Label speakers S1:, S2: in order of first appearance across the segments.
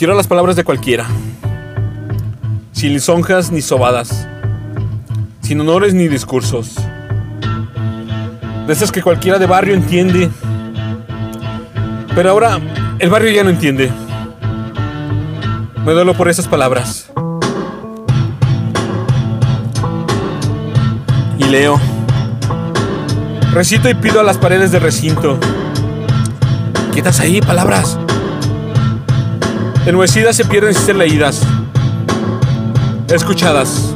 S1: Quiero las palabras de cualquiera, sin lisonjas ni sobadas, sin honores ni discursos. De esas que cualquiera de barrio entiende, pero ahora el barrio ya no entiende. Me duelo por esas palabras. Y leo. Recito y pido a las paredes del recinto. Quietas ahí, palabras. Enmohecidas se pierden sin ser leídas. Escuchadas.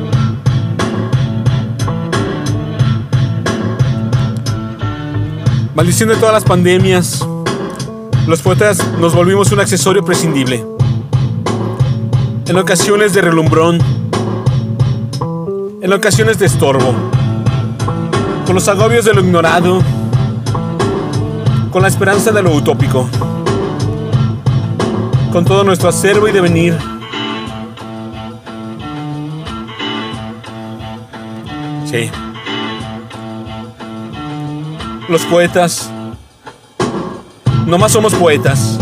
S1: Maldición de todas las pandemias. Los poetas nos volvimos un accesorio prescindible. En ocasiones de relumbrón. En ocasiones de estorbo. Con los agobios de lo ignorado. Con la esperanza de lo utópico con todo nuestro acervo y devenir. Sí. Los poetas. No más somos poetas.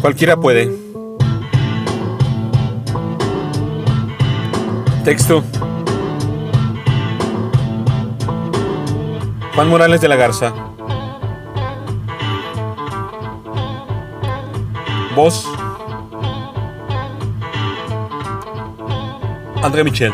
S1: Cualquiera puede. Texto. Juan Morales de la Garza. Voz. André Michel.